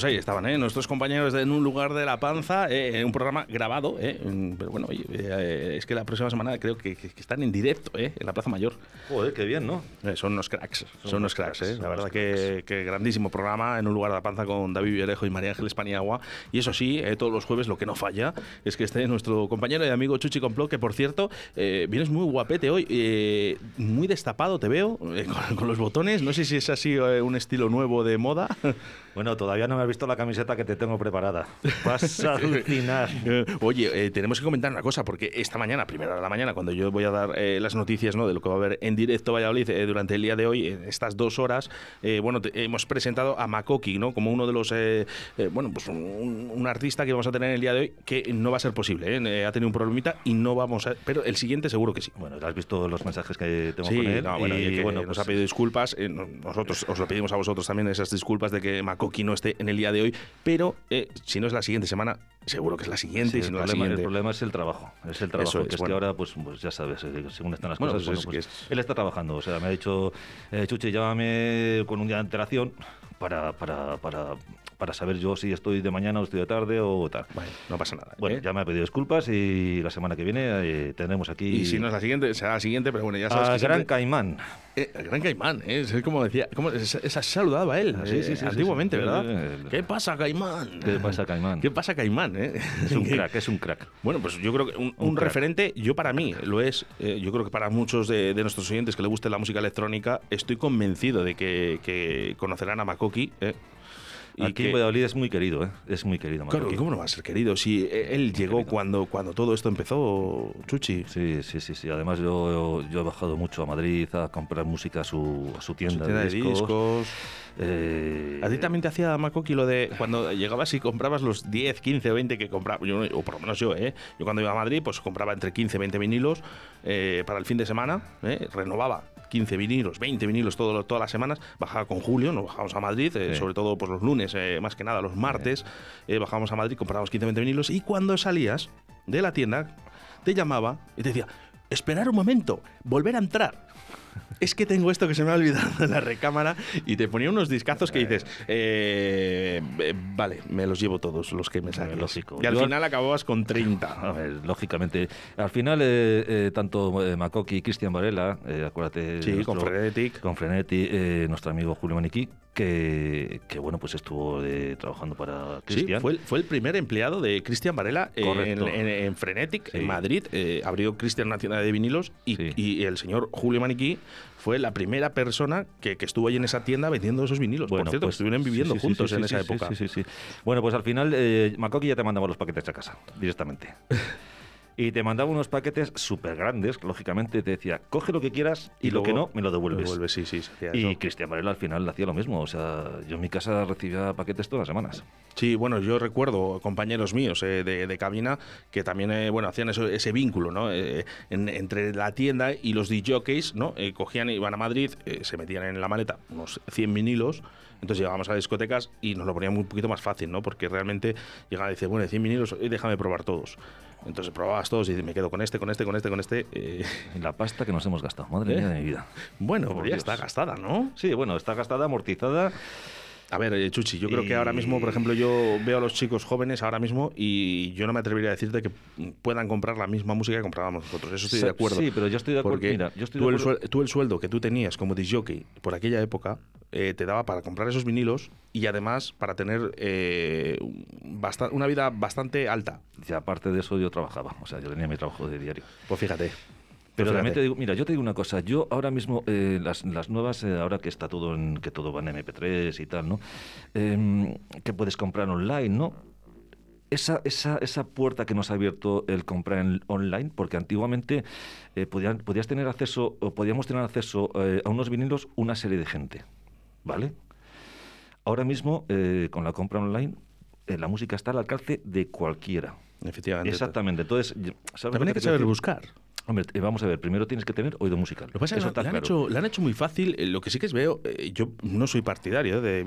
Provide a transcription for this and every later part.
Pues ahí estaban, ¿eh? nuestros compañeros de En un lugar de la panza, eh, un programa grabado, ¿eh? pero bueno, oye, eh, es que la próxima semana creo que, que- que están en directo ¿eh? en la Plaza Mayor. Joder, qué bien, ¿no? Eh, son unos cracks, son, unos unos cracks, cracks, ¿eh? son la verdad que, que grandísimo programa En un lugar de la panza con David Villarejo y María Ángeles Paniagua. Y eso sí, eh, todos los jueves lo que no falla es que esté nuestro compañero y amigo Chuchi Complot, que por cierto, eh, vienes muy guapete hoy, eh, muy destapado te veo, eh, con, con los botones, no sé si es así eh, un estilo nuevo de moda. Bueno, todavía no me has visto la camiseta que te tengo preparada. Vas a alucinar. Eh, Oye, eh, tenemos que comentar una cosa, porque esta mañana, primera de la mañana, cuando yo voy a dar eh, las noticias ¿no? de lo que va a haber en directo Valladolid eh, durante el día de hoy, en estas dos horas, bueno, te- hemos presentado a Makoki, ¿no? Como uno de los, bueno, pues un, un artista que vamos a tener en el día de hoy, que no va a ser posible, ha tenido un problemita y no vamos a... Pero el siguiente seguro que sí. Bueno, has visto los mensajes que tengo Sí, con él. no, bueno, y, que bueno, nos pues, ha pedido disculpas. no- nosotros os lo pedimos a vosotros también esas disculpas de que Makoki no esté en el día de hoy. Pero eh, si no es la siguiente semana, seguro que es la siguiente. sí, y si el, no la problema, el siguiente. problema es el trabajo. Es el trabajo. Eso es, que es bueno. que ahora, pues, pues ya sabes, eh, según están las Bueno, cosas, pues bueno, es pues, que él está trabajando. O sea, me ha dicho, eh, Chuchi, llámame con un día de antelación para, para, para, para saber yo si estoy de mañana o estoy de tarde o tal. Bueno, no pasa nada. Bueno, ¿eh? ya me ha pedido disculpas y la semana que viene eh, tendremos aquí Y si no es la siguiente, será la siguiente, pero bueno, ya sabes a que Gran siempre- Caimán. Eh, el Gran Caimán, ¿eh? es como decía, como, es- saludaba a él, sí, eh, sí, sí, antiguamente. ¿verdad? ¿Qué pasa, Caimán? ¿Qué pasa, Caimán? ¿Qué pasa, Caimán? Es un crack, es un crack. Bueno, pues yo creo que un, Un un crack. referente, yo para mí lo es, yo creo que para muchos de, de nuestros oyentes que le guste la música electrónica, estoy convencido de que, que conocerán a Makoki. Y Aquí que- en Valladolid es muy querido, ¿eh? Es muy querido. Claro, Makoki. ¿cómo no va a ser querido? Si eh, él llegó querido. cuando, cuando todo esto empezó, Chuchi. Sí, sí, sí, sí. Además yo, yo he bajado mucho a Madrid a comprar música a su, a su tienda, Tienda de discos. Eh, ¿A ti también te hacía Makoki lo de cuando llegabas y comprabas los 10, 15 o 20 que compraba? Yo, o por lo menos yo, ¿eh? Yo cuando iba a Madrid, pues compraba entre 15 y 20 vinilos eh, para el fin de semana, ¿eh? renovaba 15 vinilos, 20 vinilos todo- todas las semanas, bajaba con Julio, nos bajábamos a Madrid, eh, Sí. sobre todo pues, los lunes, eh, más que nada los martes, eh, bajábamos a Madrid, comprábamos 15 20 vinilos y cuando salías de la tienda, te llamaba y te decía, esperar un momento, volver a entrar. Es que tengo esto que se me ha olvidado en la recámara y te ponía unos discazos que dices, eh, eh, vale, me los llevo todos los que me salen. lógico. Y al Yo- final acababas con A 30. ver, lógicamente. Al final, eh, eh, tanto eh, Makoki y Cristian Varela, eh, acuérdate. Sí, de con Frenetic. Con Frenetic, nuestro amigo Julio Maniquí, que, que bueno, pues estuvo trabajando para Sí, Cristian. fue el, fue el primer empleado de Cristian Varela en, en- en Frenetic, Sí. en Madrid. Abrió Cristian una tienda de vinilos y, Sí. y el señor Julio Maniquí fue la primera persona que, que estuvo ahí en esa tienda vendiendo esos vinilos. Por cierto, que estuvieron viviendo sí, juntos sí, en esa época. Sí, sí, sí. Bueno, pues al final, eh, ya te mandaba los paquetes a casa, directamente. Y te mandaba unos paquetes súper grandes, lógicamente te decía, coge lo que quieras y, lo que no, me lo devuelves. devuelves, sí, sí, se hacía Y. Cristian Varela al final hacía lo mismo. O sea, yo en mi casa recibía paquetes todas las semanas. Sí, bueno, yo recuerdo compañeros míos eh, de, de cabina que también, eh, bueno, hacían eso- ese vínculo, ¿no? Eh, en- entre la tienda y los DJs, ¿no? Eh, cogían, iban a Madrid, se metían en la maleta unos 100 vinilos, entonces llegábamos a las discotecas y nos lo ponían un poquito más fácil, ¿no? Porque realmente llegaba y decía, bueno, 100 vinilos, déjame probar todos. Entonces probabas todos y me quedo con este, con este, con este, con este. eh, La pasta que nos hemos gastado, madre ¿Eh? mía de mi vida. Bueno, pues ya Dios. está gastada, ¿no? Sí, bueno, está gastada, amortizada. A ver, eh, Chuchi, yo creo que ahora mismo, por ejemplo, yo veo a los chicos jóvenes ahora mismo y yo no me atrevería a decirte que puedan comprar la misma música que comprábamos nosotros. Eso estoy de acuerdo. sí, pero yo estoy de acuerdo- Porque mira, yo estoy tú, de el acuerdo- suel- tú el sueldo que tú tenías como disjockey por aquella época eh, te daba para comprar esos vinilos y además para tener eh, una vida bastante alta. Y aparte de eso, yo trabajaba. O sea, yo tenía mi trabajo de diario. Pues fíjate. Pero también te digo, mira, yo te digo una cosa, yo ahora mismo, eh, las, las nuevas, eh, ahora que está todo en, que todo va en MP3 y tal, ¿no? Em, que puedes comprar online, ¿no? Esa, esa, esa puerta que nos ha abierto el comprar en- online, porque antiguamente eh, podían- podías tener acceso, o podíamos tener acceso eh, a unos vinilos una serie de gente, ¿vale? Ahora mismo, eh, con la compra online, la música está al alcance de cualquiera. Efectivamente. Exactamente. Entonces, yo- ¿sabes lo También hay que saber decir? buscar. Hombre, eh, vamos a ver, primero tienes que tener oído musical. Lo que pasa es que le han, claro. hecho, le han hecho muy fácil. eh, Lo que sí que es veo, eh, yo no soy partidario de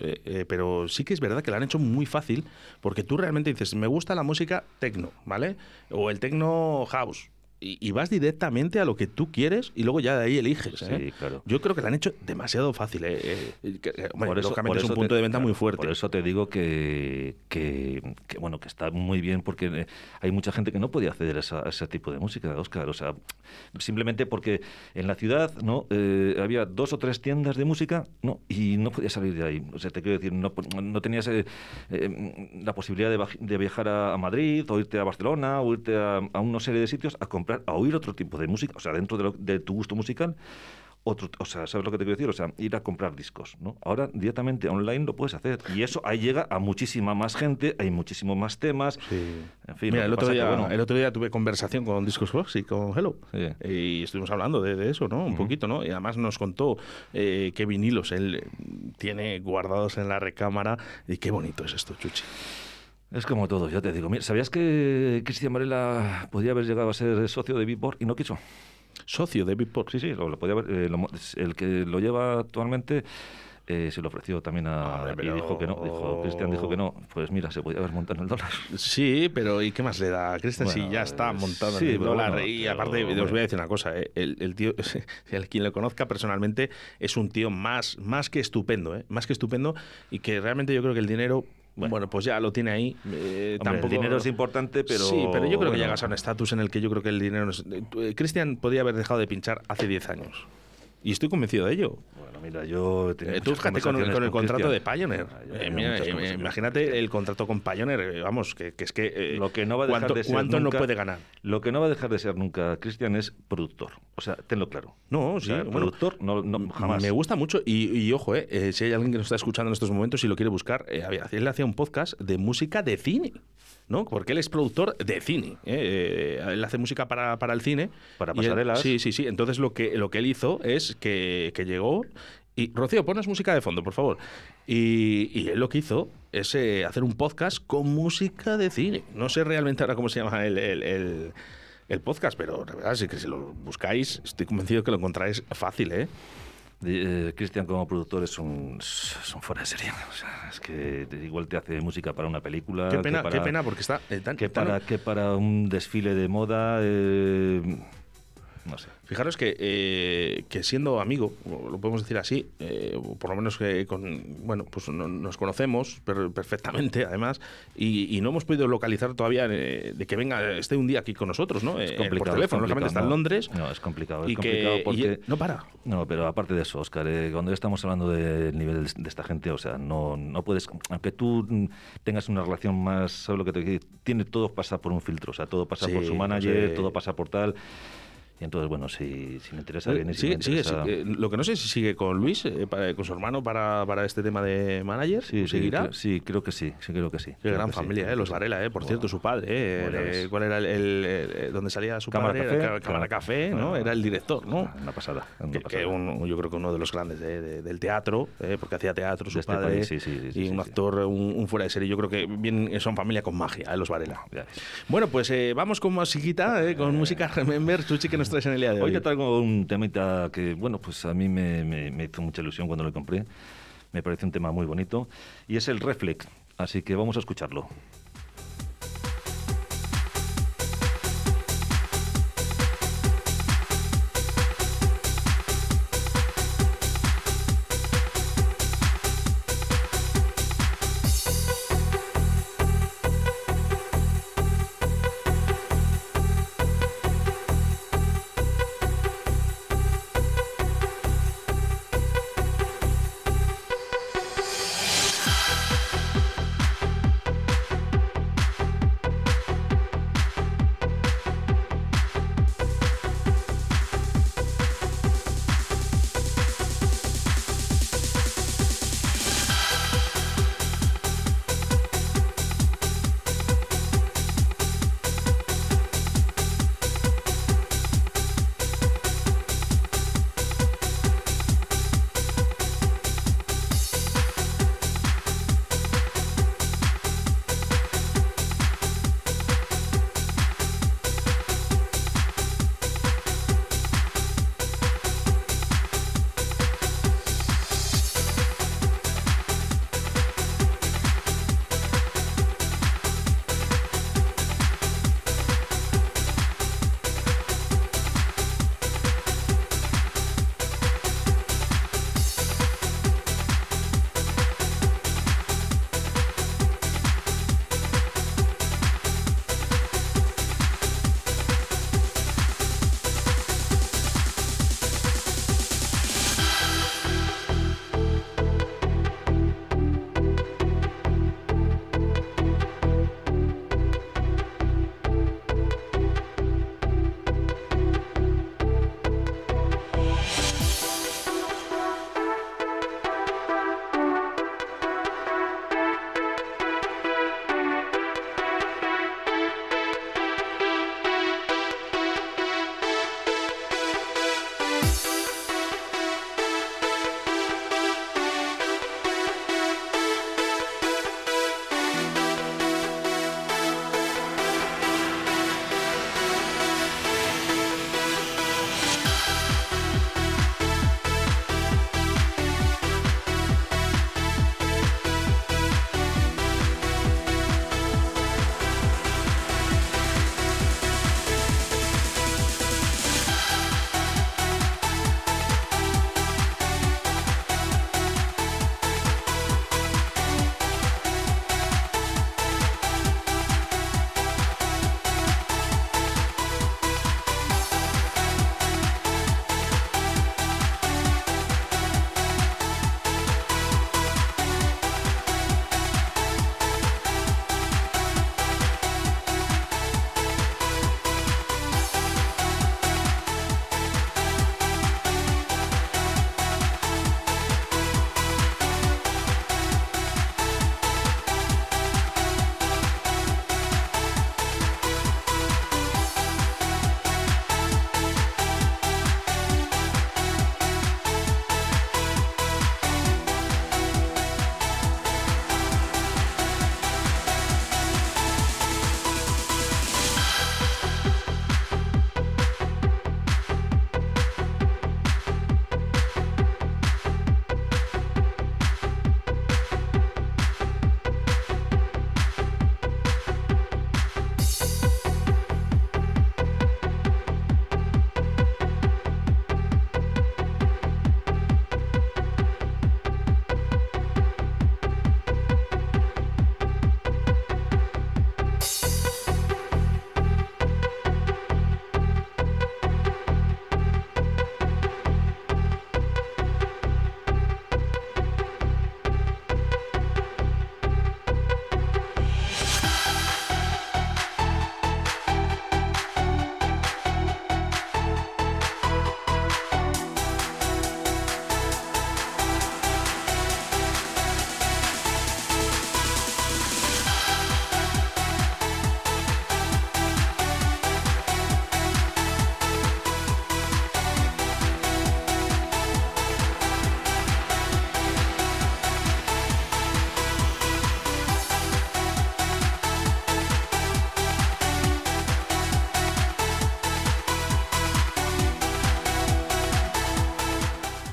eh, eh, pero sí que es verdad que le han hecho muy fácil porque tú realmente dices, me gusta la música techno, ¿vale? O el techno house. Y, y vas directamente a lo que tú quieres y luego ya de ahí eliges. ¿eh? Sí, claro. Yo creo que le han hecho demasiado fácil. eh, eh, Por eso- lógicamente por es un punto te- de venta muy fuerte. Por eso te digo que, que, que, bueno que está muy bien porque hay mucha gente que no podía acceder a, esa- a ese tipo de música, Oscar. O sea, simplemente porque en la ciudad no Eh, había dos o tres tiendas de música no y no podías salir de ahí. O sea, te quiero decir, no, no tenías la posibilidad de, de viajar a, a Madrid o irte a Barcelona o irte a, a una serie de sitios a comprar, a oír otro tipo de música, o sea, dentro de, lo- de tu gusto musical. Otro, o sea, ¿sabes lo que te quiero decir? O sea, ir a comprar discos, ¿no? Ahora directamente online lo puedes hacer. Y eso ahí llega a muchísima más gente, hay muchísimos más temas. En fin, Mira, el otro, día, que, bueno, el otro día tuve conversación con Discos Fox y con Hello. Sí. Y estuvimos hablando de, de eso, ¿no? Un poquito, ¿no? Y además nos contó eh, qué vinilos él eh, tiene guardados en la recámara. Y qué bonito es esto, Chuchi. Es como todo, yo te digo. Mira, ¿Sabías que Cristian Varela podía haber llegado a ser socio de Beatport y no quiso? Socio de Beatport. Sí, sí, lo, lo podía haber, eh, lo el que lo lleva actualmente eh, se lo ofreció también a... Hombre, Y dijo que no, dijo, Cristian dijo que no. Pues mira, se podía haber montado en el dólar. Sí, pero ¿y qué más le da a Cristian si ya está montado sí, en el dólar? bueno, y pero, aparte, os voy a decir una cosa, ¿eh? el, el tío, quien lo conozca personalmente, es un tío más, más que estupendo, ¿eh? Más que estupendo y que realmente yo creo que el dinero, bueno, pues ya lo tiene ahí. eh, Hombre, tampoco... el dinero es importante, pero... Sí, pero yo creo que llegas a un estatus en el que yo creo que el dinero... no es- eh, Cristian podía haber dejado de pinchar hace 10 años. Y estoy convencido de ello. Bueno, mira, yo... he tenido Eh, tú fíjate con, el contrato de. Pioneer. Ah, Eh, mira, eh, imagínate el contrato con Pioneer, vamos, que, que es que... eh, Lo que no va a dejar ¿cuánto, de ser cuánto nunca, no puede ganar? Lo que no va a dejar de ser nunca Cristian es productor. O sea, tenlo claro. No, O sí, sea, bueno, productor no, no, jamás. Me gusta mucho y, y ojo, si hay alguien que nos está escuchando en estos momentos y lo quiere buscar, él hacía un podcast de música de cine, ¿no? Porque él es productor de cine. eh, eh, él hace música para, para el cine. Para y él- pasarelas. sí, sí, sí. Entonces lo que, lo que él hizo es que, que llegó y, Rocío, ponos música de fondo, por favor. Y, y él lo que hizo es eh, hacer un podcast con música de cine. No sé realmente ahora cómo se llama el... el- el- el podcast, pero la verdad es que si lo buscáis, estoy convencido que lo encontráis fácil, ¿eh? Eh, Cristian como productor es un, es un fuera de serie. O sea, es que igual te hace música para una película. Qué que pena, para, qué pena, porque está eh, tan, Que tan- para, que para un desfile de moda. eh, no sé. Fijaros que, eh, que siendo amigo, lo podemos decir así, eh, por lo menos que con, bueno, pues no- nos conocemos per- perfectamente, además, y, y no hemos podido localizar todavía eh, de que venga, esté un día aquí con nosotros, ¿no? Es Eh, complicado. por teléfono, lógicamente está en. Londres. No, es complicado. Es y complicado que y porque. no para. No, pero aparte de eso, Oscar, eh, cuando estamos hablando del nivel de, esta gente, o sea, no, no puedes, aunque tú tengas una relación más, ¿sabes lo que te? Tiene todo pasa por un filtro, o sea, todo pasa Sí, por su manager, todo pasa por tal. Y entonces, bueno, si, si me interesa bien y si Sigue- me sigue- interesa... sigue- lo que no sé si sigue con Luis, eh, para- con su hermano, para, para este tema de manager. Sí, ¿Seguirá? sí, creo que sí, sí, creo que sí. Qué gran sí, familia, ¿eh? Los. Varela, ¿eh? Por cierto, su padre, ¿eh? Eh, ¿Cuál era el, el- el- donde salía su Cámara padre? Café, Era Cámara. Café, ¿no? Era el director, ¿no? Una pasada. una Que, pasada. que un- yo creo que uno de los grandes de- de- del teatro, ¿eh? porque hacía teatro su este padre. país, y un actor, un, un fuera de serie. Yo creo que bien, son familia con magia, ¿eh? los Varela. Bueno, pues eh, vamos con musiquita, ¿eh? con música Remember, Chuchi, que nos traes en el día de hoy. Hoy te traigo un temita que, bueno, pues a mí me, me- me hizo mucha ilusión cuando lo compré. Me parece un tema muy bonito. Y es el Reflex. Así que vamos a escucharlo.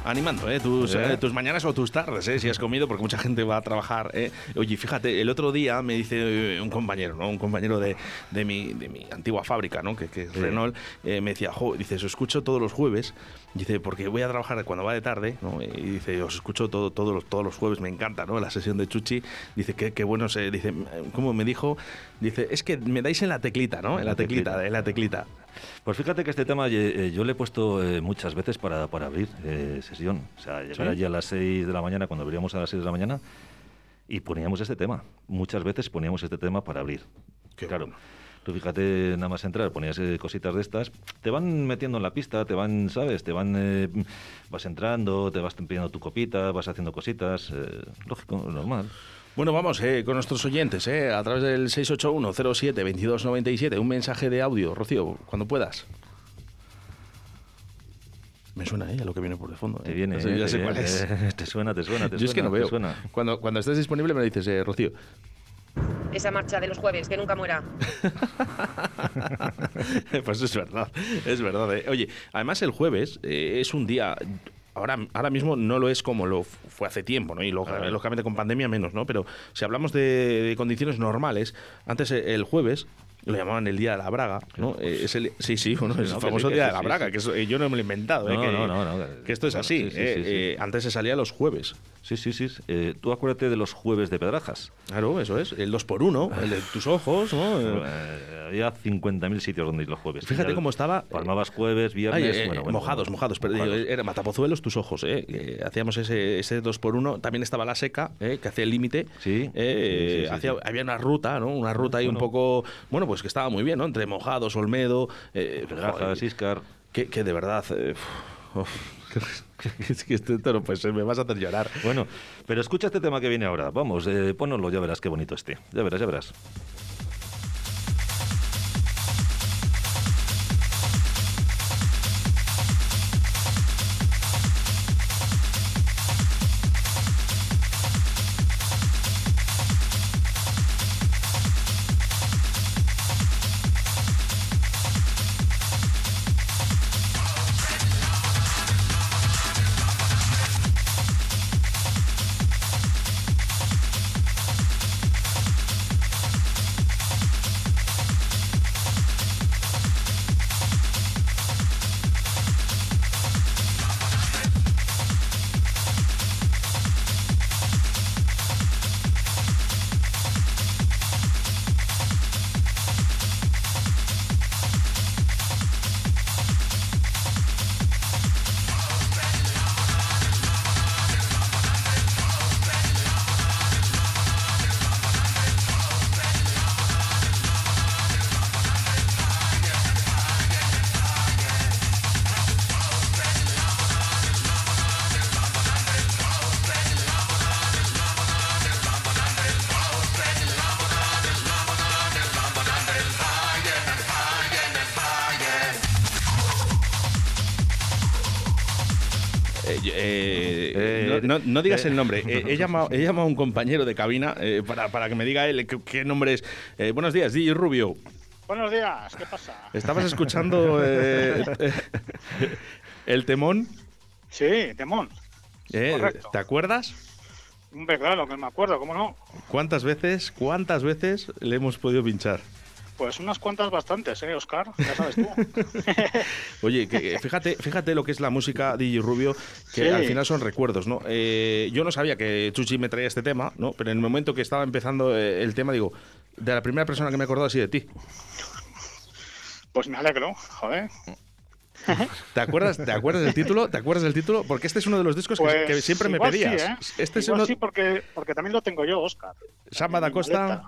Animando ¿eh? Tus, ¿Eh? tus mañanas o tus tardes, ¿eh? si has comido, porque mucha gente va a trabajar. ¿eh? Oye, fíjate, el otro día me dice eh, un compañero, ¿no? un compañero de, de, mi, de mi antigua fábrica, ¿no? que, que es Sí. Renault, me decía, jo, dice, os escucho todos los jueves, dice, porque voy a trabajar cuando va de tarde, ¿no? y dice, os escucho todo, todos, los, todos los jueves, me encanta ¿no? la sesión de Chuchi, dice, qué, qué bueno, se, dice, ¿cómo me dijo? Dice, es que me dais en la teclita, ¿no? En la teclita, en la teclita. Pues fíjate que este tema eh, yo le he puesto eh, muchas veces para, para abrir eh, sesión. O sea, llegar ¿Sí? allí a las 6 de la mañana, cuando abríamos a las 6 de la mañana, y poníamos este tema. Muchas veces poníamos este tema para abrir. Qué claro. bueno. Tú fíjate, nada más entrar, ponías eh, cositas de estas, te van metiendo en la pista, te van, ¿sabes? Te van, eh, vas entrando, te vas pidiendo tu copita, vas haciendo cositas, eh, lógico, normal. Bueno, vamos eh, con nuestros oyentes, eh, a través del 681-07-2297, un mensaje de audio, Rocío, cuando puedas. Me suena eh, a lo que viene por de fondo. Te eh. viene, Ya sé- eh, ya te sé cuál viene, es. te suena, te suena, te Yo es que no te veo. suena. Cuando, cuando estés disponible me lo dices, eh, Rocío. Esa marcha de los jueves, que nunca muera. pues es verdad, es verdad. eh. Oye, además el jueves eh, es un día... Ahora, ahora mismo no lo es como lo fue hace tiempo, ¿no? Y lo- Claro. lógicamente con pandemia menos, ¿no? Pero si hablamos de, de condiciones normales, antes eh, el jueves lo llamaban el día de la braga, ¿no? Eh, es el- sí, sí, bueno, es no, el que famoso sí, que día sí, de la braga, sí. que eso, eh, yo no me lo he inventado, ¿eh? No, que, no, no, que- esto es así. sí, sí, eh, sí, sí. eh, antes se salía los jueves. Sí, sí, sí. Eh, tú acuérdate de los jueves de Pedrajas. Claro, eso es. El 2 por 1 el de tus ojos, ¿no? Eh, Eh, había 50.000 sitios donde ir los jueves. Fíjate cómo estaba, Palmabas jueves, viernes. Ay, eh, bueno, bueno, mojados, bueno, mojados. Pero mojados. era Matapozuelos, tus ojos. ¿eh? Hacíamos ese, ese 2 por 1 También estaba la seca, ¿eh? que hacía el límite. Sí, Eh, sí, sí, sí, hacía- sí. Había una ruta, ¿no? Una ruta ahí un poco. Bueno, pues que estaba muy bien, ¿no? Entre mojados, Olmedo. Eh, Pedrajas, Iscar. que, que de verdad. eh, uf, es que esto, no puede me vas a hacer llorar. Bueno, pero escucha este tema que viene ahora. Vamos, eh, pónoslo, ya verás qué bonito este. Ya verás, ya verás. Eh, eh, no, no- no digas eh. el nombre. Eh, he, llamado, he llamado a un compañero de cabina eh, para, para que me diga él qué, qué nombre es. Eh, buenos días, DJ Rubio. Buenos días, ¿qué pasa? ¿Estabas escuchando el temón? Sí, Temón. Eh. ¿Te acuerdas? Hombre, claro, que me acuerdo, ¿cómo no? ¿Cuántas veces, cuántas veces le hemos podido pinchar? Pues unas cuantas bastantes, ¿eh, Oscar? Ya sabes tú. Oye, que, fíjate, fíjate lo que es la música DJ Rubio, que Sí. al final son recuerdos, ¿no? Eh, yo no sabía que Chuchi me traía este tema, ¿no? Pero en el momento que estaba empezando eh, el tema, digo, de la primera persona que me he acordado así de ti. Pues me alegro, joder. ¿Te acuerdas, ¿Te acuerdas del título? ¿Te acuerdas del título? Porque este es uno de los discos que- Pues que, siempre me pedías. Sí, ¿eh? Este es uno. sí, porque, porque también lo tengo yo, Oscar. Samba da Costa.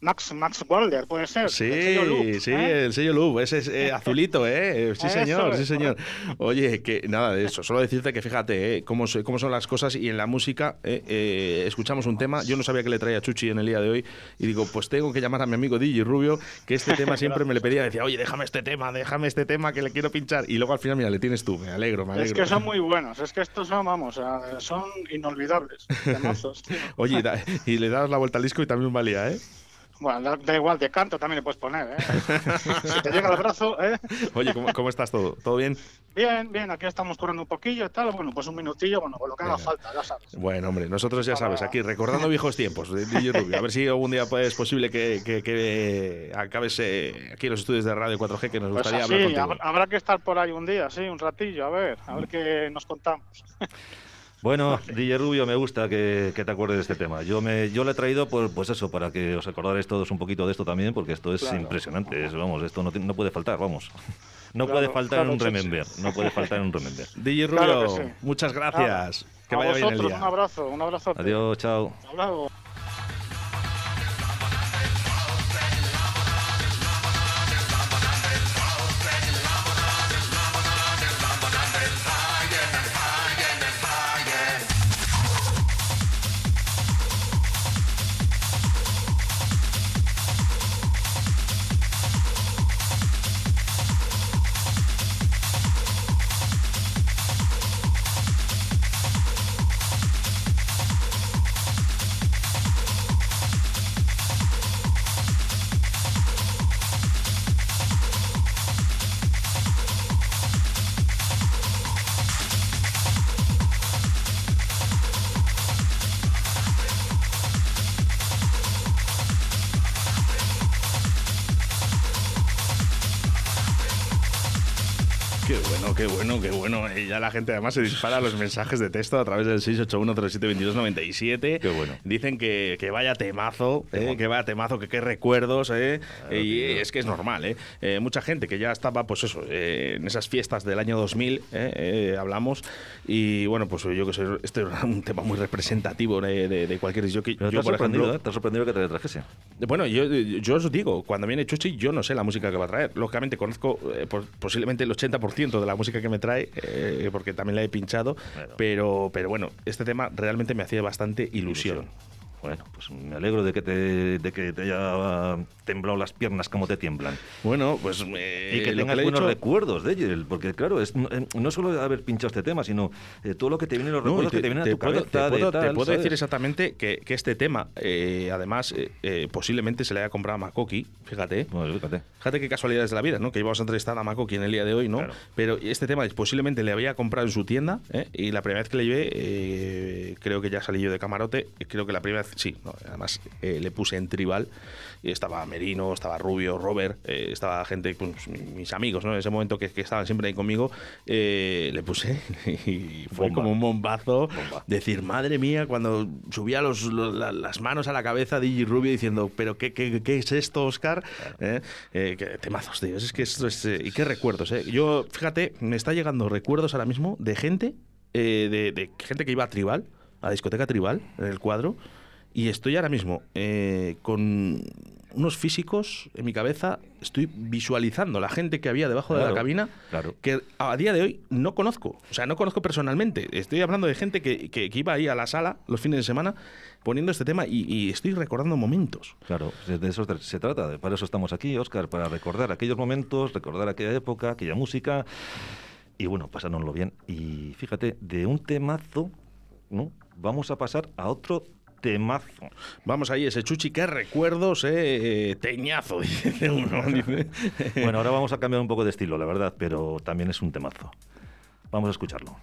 Max, Max Walder, puede ser. Sí, el sello Loop, sí, ¿eh? el sello Loop, ese es eh, azulito, ¿eh? Sí, señor, es, sí, señor. Oye, que nada de eso, solo decirte que fíjate, ¿eh? Cómo, cómo son las cosas y en la música eh, eh, escuchamos un tema, yo no sabía que le traía Chuchi en el día de hoy y digo, pues tengo que llamar a mi amigo DJ Rubio, que este tema siempre me le pedía, decía, oye, déjame este tema, déjame este tema que le quiero pinchar y luego al final, mira, le tienes tú, me alegro, me alegro. Es que son muy buenos, es que estos son, vamos, eh, son inolvidables. Oye, y le das la vuelta al disco y también valía, ¿eh? Bueno, da, igual, de canto también le puedes poner, ¿eh? si te llega el brazo, ¿eh? Oye, ¿cómo, cómo estás todo? ¿Todo bien? Bien, bien, aquí estamos curando un poquillo y tal. Bueno, pues un minutillo, bueno, con lo que haga falta, ya sabes. Bueno, hombre, nosotros ya sabes, aquí recordando viejos tiempos de Rubio. A ver si algún día pues, es posible que, que- que acabes eh, aquí los estudios de Radio 4G, que nos Pues gustaría así, hablar contigo. habrá que estar por ahí un día, sí, un ratillo, a ver, a ver qué nos contamos. Bueno, DJ Rubio, me gusta que, que te acuerdes de este tema. Yo me yo lo he traído por, pues eso, para que os acordarais todos un poquito de esto también, porque esto es Claro. impresionante. es- vamos, esto no, no puede faltar, vamos. No Claro, puede faltar un claro, sí, sí. remember. No puede faltar un remember. DJ Rubio, Claro que sí. muchas gracias. Que a vaya bien el vosotros, día. un abrazo, un abrazo. Adiós, chao. Hasta luego. Qué bueno, qué bueno. Y ya la gente además se dispara los mensajes de texto a través del 681072297. Qué bueno. Dicen que, que vaya temazo, eh, que vaya temazo, que qué recuerdos, eh. y es que es normal, eh. Eh, Mucha gente que ya estaba, pues eso, eh, en esas fiestas del año 2000, eh, hablamos. Y bueno, pues yo que sé, este es un tema muy representativo de, de- de cualquier jockey. Pero te Yo, has por sorprendido, ejemplo. Te has sorprendido que te trajese. bueno, yo, yo os digo, cuando viene Chuchi, yo no sé la música que va a traer. Lógicamente conozco posiblemente el 80% de la música que me trae, eh, porque también la he pinchado, Bueno. pero, pero bueno, este tema realmente me hacía bastante ilusión. Bueno, pues me alegro de que te, de que te haya temblado las piernas como te tiemblan. Bueno, pues eh, y que tengas he buenos dicho- recuerdos de él, porque claro, es, no, eh, no solo haber pinchado este tema, sino eh, todo lo que te viene, los No, recuerdos te, que te vienen te a tu puedo, cabeza. te de puedo- te tal, puedo ¿sabes? decir exactamente que, que este tema, eh, además, eh, posiblemente se le haya comprado a Makoki, fíjate. Bueno, fíjate. Fíjate qué casualidades de la vida, ¿no? Que íbamos a entrevistar a Makoki en el día de hoy, ¿no? Claro. Pero este tema posiblemente le había comprado en su tienda y la primera vez que le llevé, creo que ya salí yo de camarote, creo que la primera vez, sí, no, además eh, le puse en tribal y estaba Merino, estaba Rubio, Robert, eh, estaba gente, pues, mi- mis amigos, ¿no? En ese momento que, que estaban siempre ahí conmigo, eh, le puse y fue Bomba. como un bombazo. Bomba. Decir, madre mía, cuando subía los, los- la- las manos a la cabeza de Rubio diciendo, pero ¿qué, qué, qué es esto, Oscar? ¿Eh? Eh, qué temazos, tío. Es que esto es... eh, y qué recuerdos, ¿eh? Yo, fíjate, me está llegando recuerdos ahora mismo de gente, de, de gente que iba a Tribal, a la discoteca Tribal, en el cuadro, y estoy ahora mismo eh, con unos físicos en mi cabeza, estoy visualizando la gente que había debajo de Claro, la cabina, claro. que a día de hoy no conozco. O sea, no conozco personalmente. Estoy hablando de gente que, que- que iba ahí a la sala los fines de semana poniendo este tema y, y estoy recordando momentos. Claro, de eso se- trata, de- para eso estamos aquí, Óscar, para recordar aquellos momentos, recordar aquella época, aquella música y bueno, pasárnoslo bien. Y fíjate, de un temazo, ¿no? Vamos a pasar a otro temazo. Vamos ahí, ese chuchi, qué recuerdos, eh, eh, teñazo, dice uno. dice. Bueno, ahora vamos a cambiar un poco de estilo, la verdad, pero también es un temazo. Vamos a escucharlo.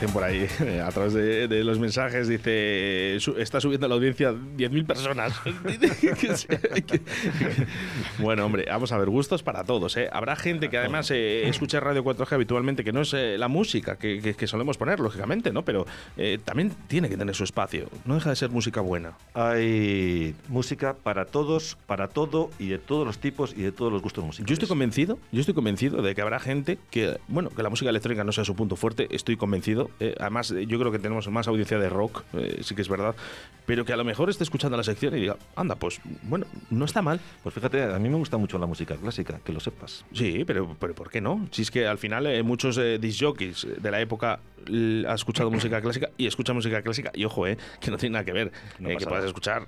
Dicen por ahí, a través de, de los mensajes, dice, está subiendo la audiencia 10.000 personas. Bueno, hombre, vamos a ver, gustos para todos. ¿eh? Habrá gente que además eh, escucha Radio 4G habitualmente, que no es eh, la música que, que- que solemos poner, lógicamente, ¿no? Pero también tiene que tener su espacio. No deja de ser música buena. Hay música para todos, para todo y de todos los tipos y de todos los gustos musicales. Yo estoy convencido, yo estoy convencido de que habrá gente que, bueno, que la música electrónica no sea su punto fuerte, estoy convencido. Eh, además, eh, yo creo que tenemos más audiencia de rock, eh, sí que es verdad, pero que a lo mejor esté escuchando la sección y diga, anda, pues, bueno, no está mal. Pues fíjate, a mí me gusta mucho la música clásica, que lo sepas. Sí, pero, pero ¿por qué no? Si es que al final eh, muchos disc jockeys de la época l- ha escuchado música clásica y escucha música clásica y ojo, eh, que no tiene nada que ver, No que puedas escuchar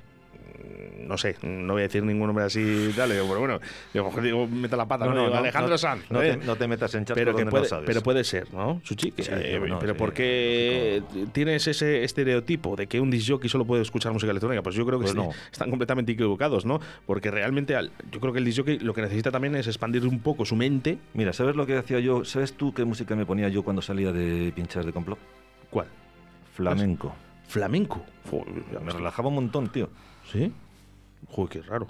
no sé, no voy a decir ningún nombre así, dale, pero bueno, digo, digo, meto la pata, ¿no? Digo, Alejandro no, Sanz. No, ¿eh? te, no te metas en charcos pero que puede, no sabes. pero puede ser, ¿no? Sí, eh, pero sí, ¿por qué tienes ese estereotipo de que un disc jockey solo puede escuchar música electrónica? Pues yo creo que Pues sí, no. están completamente equivocados, ¿no? Porque realmente al- yo creo que el disc jockey lo que necesita también es expandir un poco su mente. Mira, ¿sabes lo que hacía yo? ¿Sabes tú qué música me ponía yo cuando salía de pinchar de complot? ¿Cuál? Flamenco. Flamenco. Me relajaba un montón, tío. ¿Sí? Joder, qué raro.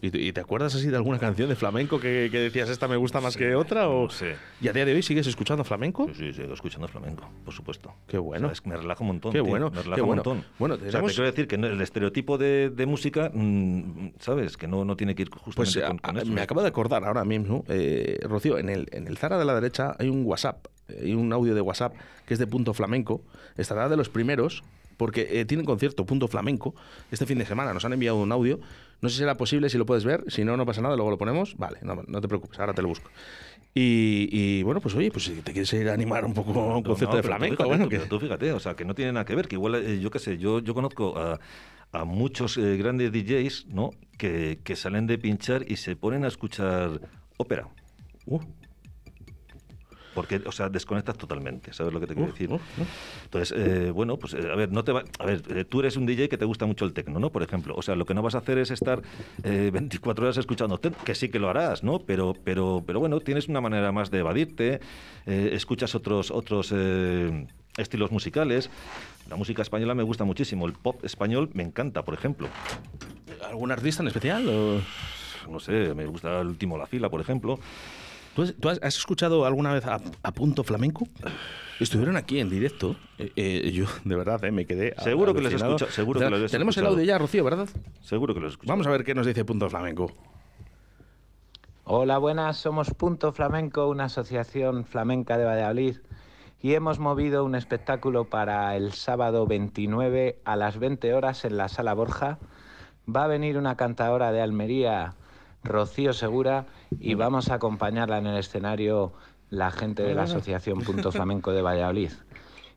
¿Y te, y te acuerdas así de alguna canción de flamenco que, que decías esta me gusta más que otra? O... Sé. ¿Y a día de hoy sigues escuchando flamenco? Sí, sí, sigo escuchando flamenco, por supuesto. Qué bueno. O sea, es que me relaja un montón. Qué tío, bueno, Me relaja qué un bueno. montón. Bueno, O sea, tenemos- te quiero decir que no- el estereotipo de, de música, mm, ¿sabes? Que no, no tiene que ir Pues justamente a- con, con a- eso. me acabo de acordar ahora mismo, eh, Rocío, en el, en el Zara de la derecha hay un WhatsApp, hay un audio de WhatsApp que es de punto flamenco, estará de los primeros, porque eh, tienen concierto punto flamenco este fin de semana, nos han enviado un audio, no sé si será posible, si lo puedes ver, si no, no pasa nada, luego lo ponemos, vale, no, no te preocupes, ahora te lo busco. Y, y, bueno, pues oye, pues si te quieres ir a animar un poco a un No, concierto no, de pero tú flamenco, fíjate, bueno, tú- que... tú fíjate, o sea, que no tiene nada que ver, que igual, eh, yo qué sé, yo, yo conozco a, a muchos eh, grandes DJs, ¿no? Que, que salen de pinchar y se ponen a escuchar ópera. Uh, Porque, o sea, desconectas totalmente, ¿sabes lo que te quiero uh, decir? uh, uh. Entonces, eh, bueno, pues eh, a ver, no te va, a ver, eh, tú eres un DJ que te gusta mucho el tecno, ¿no? Por ejemplo, o sea, lo que no vas a hacer es estar eh, 24 horas escuchando tecno, que sí que lo harás, ¿no? Pero, pero, pero bueno, tienes una manera más de evadirte, eh, escuchas otros, otros eh, estilos musicales. La música española me gusta muchísimo, el pop español me encanta, por ejemplo. ¿Algún artista en especial? o? No sé, me gusta el último La Fila, por ejemplo. ¿Tú, has, tú has- has escuchado alguna vez a, a Punto Flamenco? Estuvieron aquí en directo. Eh, eh, yo, de verdad, eh, me quedé. Seguro que los escucha- seguro que los Tenemos el audio ya, Rocío, ¿verdad? Seguro que lo escuchas. Vamos a ver qué nos dice Punto Flamenco. Hola, buenas, somos Punto Flamenco, una asociación flamenca de Valladolid y hemos movido un espectáculo para el sábado 29 a las 20 horas en la Sala Borja. Va a venir una cantadora de Almería, Rocío Segura, y vamos a acompañarla en el escenario la gente de la asociación Punto Flamenco de Valladolid.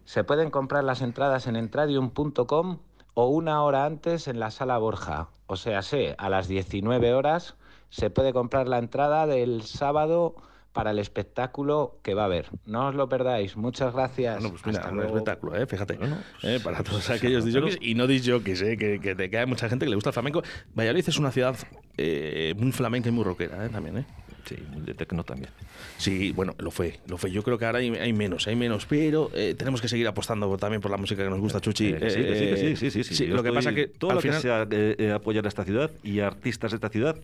Se pueden comprar las entradas en entradium.com o una hora antes en la Sala Borja, o sea, sé, a las 19 horas se puede comprar la entrada del sábado para el espectáculo que va a haber. No os lo perdáis. Muchas gracias. Bueno, pues mira, Hasta un luego. espectáculo, ¿eh? fíjate. Bueno, Eh, para todos pues, aquellos disjockeys y no disjockeys, ¿eh? que, que, que hay mucha gente que le gusta el flamenco. Valladolid es una ciudad eh, muy flamenca y muy rockera ¿eh? también. ¿eh? Sí, de tecno también. Sí, bueno, lo fue, lo fue. Yo creo que ahora hay, hay menos, hay menos, pero eh, tenemos que seguir apostando por- también por la música que nos gusta, Chuchi. Eh, que sí, que sí, que sí, sí, sí, sí. Yo lo que pasa que todo al lo final, que sea eh, eh, apoyar a esta ciudad y a artistas de esta ciudad,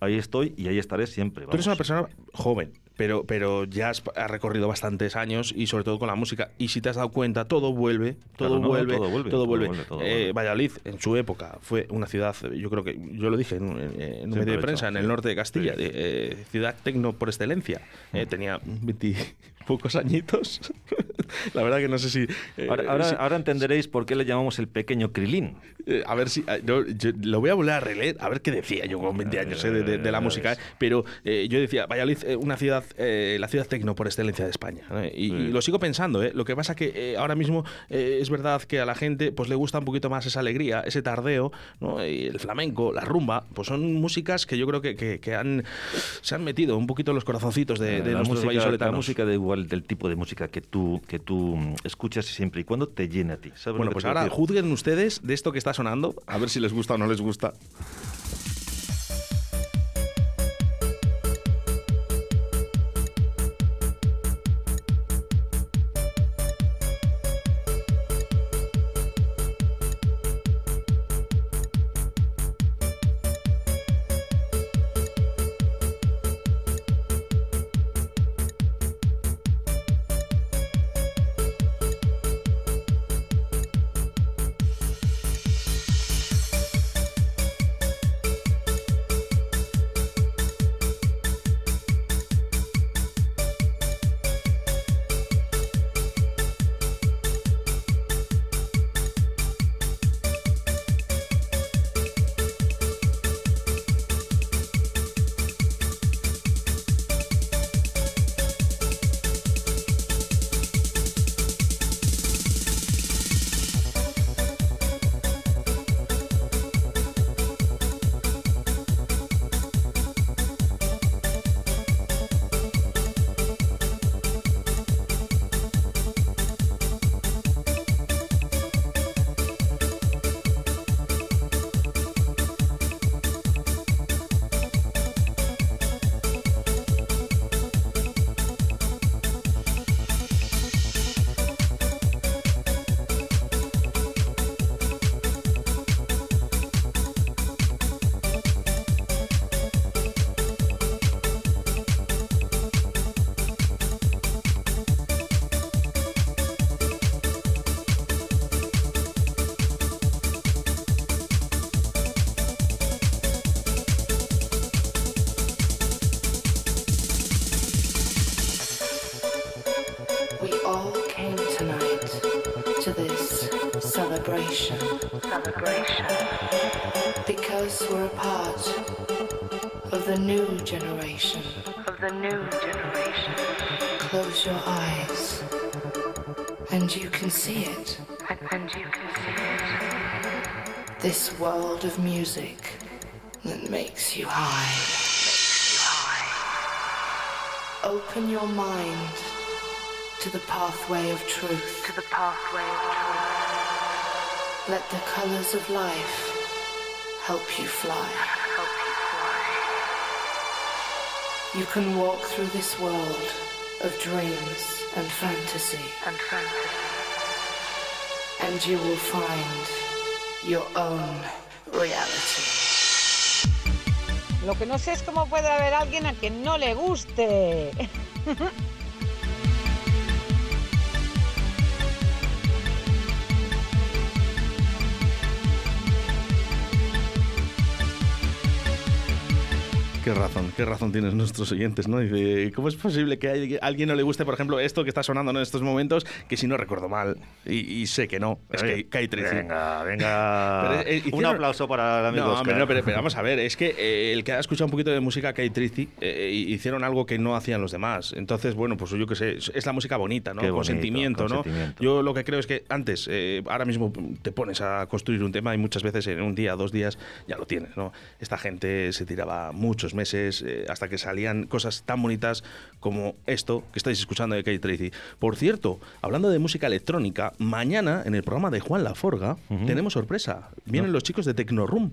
ahí estoy y ahí estaré siempre. tú eres una persona joven, pero, pero ya has, has recorrido bastantes años y sobre todo con la música. Y si te has dado cuenta, todo vuelve, todo Claro, no, vuelve, todo vuelve, todo todo vuelve. vuelve, todo Eh, vuelve. Valladolid, en su época, fue una ciudad, yo creo que, yo lo dije en, un- medio de prensa, en el norte de Castilla, Sí. eh, ciudad tecno por excelencia. Eh, tenía 20 pocos añitos. la verdad que no sé si... eh, Ahora, ahora- si- ahora entenderéis por qué le llamamos el pequeño Krilin. Eh, a ver si. no, yo lo voy a volver a releer, a ver qué decía yo con 20 años de, de- de la música. Pero yo decía, Valladolid, una ciudad, eh, la ciudad tecno por excelencia de España. Y, y lo sigo pensando, ¿eh? Lo que pasa que eh, ahora mismo es verdad que a la gente pues le gusta un poquito más esa alegría, ese tardeo, ¿no? Y el flamenco, la rumba, pues son músicas que yo creo que, que- que han, se han metido un poquito en los corazoncitos de, de la, nuestros música, la música da igual del tipo de música que tú, que tú mm, escuchas siempre y cuando te llene a ti. ¿sabes Bueno, pues ahora juzguen ustedes de esto que está sonando, a ver si les gusta o no les gusta. We're a part of the new generation. Of the new generation. Close your eyes and you can see it. And, and you can see it. This world of music that makes you high. Makes you high. Open your mind to the pathway of truth. To the pathway of truth. Let the colors of life help you fly. You. You can walk through this world of dreams and fantasy. And fantasy. And you will find your own reality. Lo que no sé es cómo puede haber alguien a quien no le guste. Qué razón, qué razón tienen nuestros oyentes, ¿no? Dice, ¿cómo es posible que a alguien no le guste, por ejemplo, esto que está sonando en estos momentos, que si no recuerdo mal, y, y sé que no, es que, 13. Venga, venga. Pero, eh, Un hicieron- aplauso para el amigo No, hombre, no, pero, pero vamos a ver, es que eh, el que ha escuchado un poquito de música Kate Trici eh, hicieron algo que no hacían los demás. Entonces, bueno, pues yo qué sé, es- la música bonita, ¿no? Qué con bonito, sentimiento, con ¿no? sentimiento. Yo lo que creo es que antes, eh, ahora mismo te pones a construir un tema y muchas veces en un día, dos días, ya lo tienes, ¿no? Esta gente se tiraba muchos meses eh, hasta que salían cosas tan bonitas como esto que estáis escuchando de Kate Tracy. Por cierto, hablando de música electrónica, mañana en el programa de Juan Laforga tenemos sorpresa. Vienen los chicos de Tecnoroom.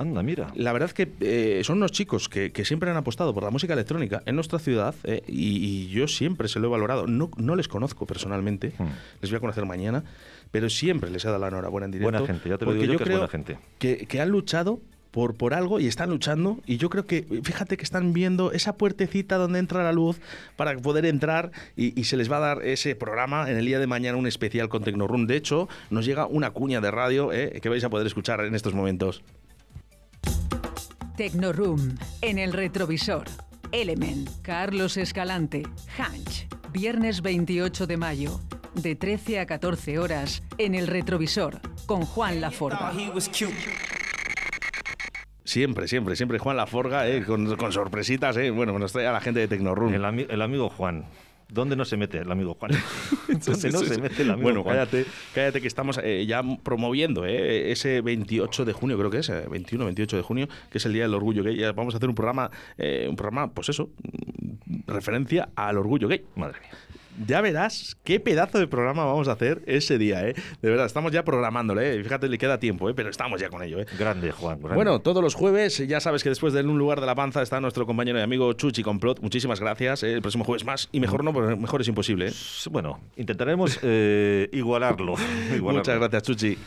Anda, mira. La verdad que eh, son unos chicos que, que siempre han apostado por la música electrónica en nuestra ciudad eh, y, y yo siempre se lo he valorado. No, no les conozco personalmente, Hmm. les voy a conocer mañana, pero siempre les he dado la enhorabuena en directo. Buena gente, ya te lo digo yo que es creo buena gente. Que, que han luchado por, por algo y están luchando y yo creo que, fíjate que están viendo esa puertecita donde entra la luz para poder entrar y, y se les va a dar ese programa en el día de mañana, un especial con Tecnoroom. De hecho, nos llega una cuña de radio eh, que vais a poder escuchar en estos momentos. Tecnoroom, en el retrovisor. Element, Carlos Escalante, Hanch, viernes 28 de mayo, de 13 a 14 horas, en el retrovisor, con Juan Laforga. Siempre, siempre, siempre Juan Laforga, eh, con, con sorpresitas, eh. Bueno, nos trae a la gente de Tecnoroom. El, ami- el amigo Juan. ¿Dónde no se mete el amigo Juan? ¿Dónde no Sí, se sí. mete el amigo Bueno, Juan? cállate, cállate que estamos eh, ya promoviendo eh, ese 28 de junio, creo que es, eh, 21, 28 de junio, que es el Día del Orgullo Gay. Ya vamos a hacer un programa, eh, un programa, pues eso, mm, referencia al orgullo gay. Madre mía. Ya verás qué pedazo de programa vamos a hacer ese día, ¿eh? De verdad, estamos ya programándolo, ¿eh? Fíjate, le queda tiempo, ¿eh? Pero estamos ya con ello, ¿eh? Grande, Juan. grande. Bueno, todos los jueves, ya sabes que después de un lugar de la panza está nuestro compañero y amigo Chuchi Complot. Muchísimas gracias. ¿eh? El próximo jueves más. Y mejor no, porque mejor es imposible. ¿eh? Bueno, intentaremos eh, igualarlo. igualarlo. Muchas gracias, Chuchi.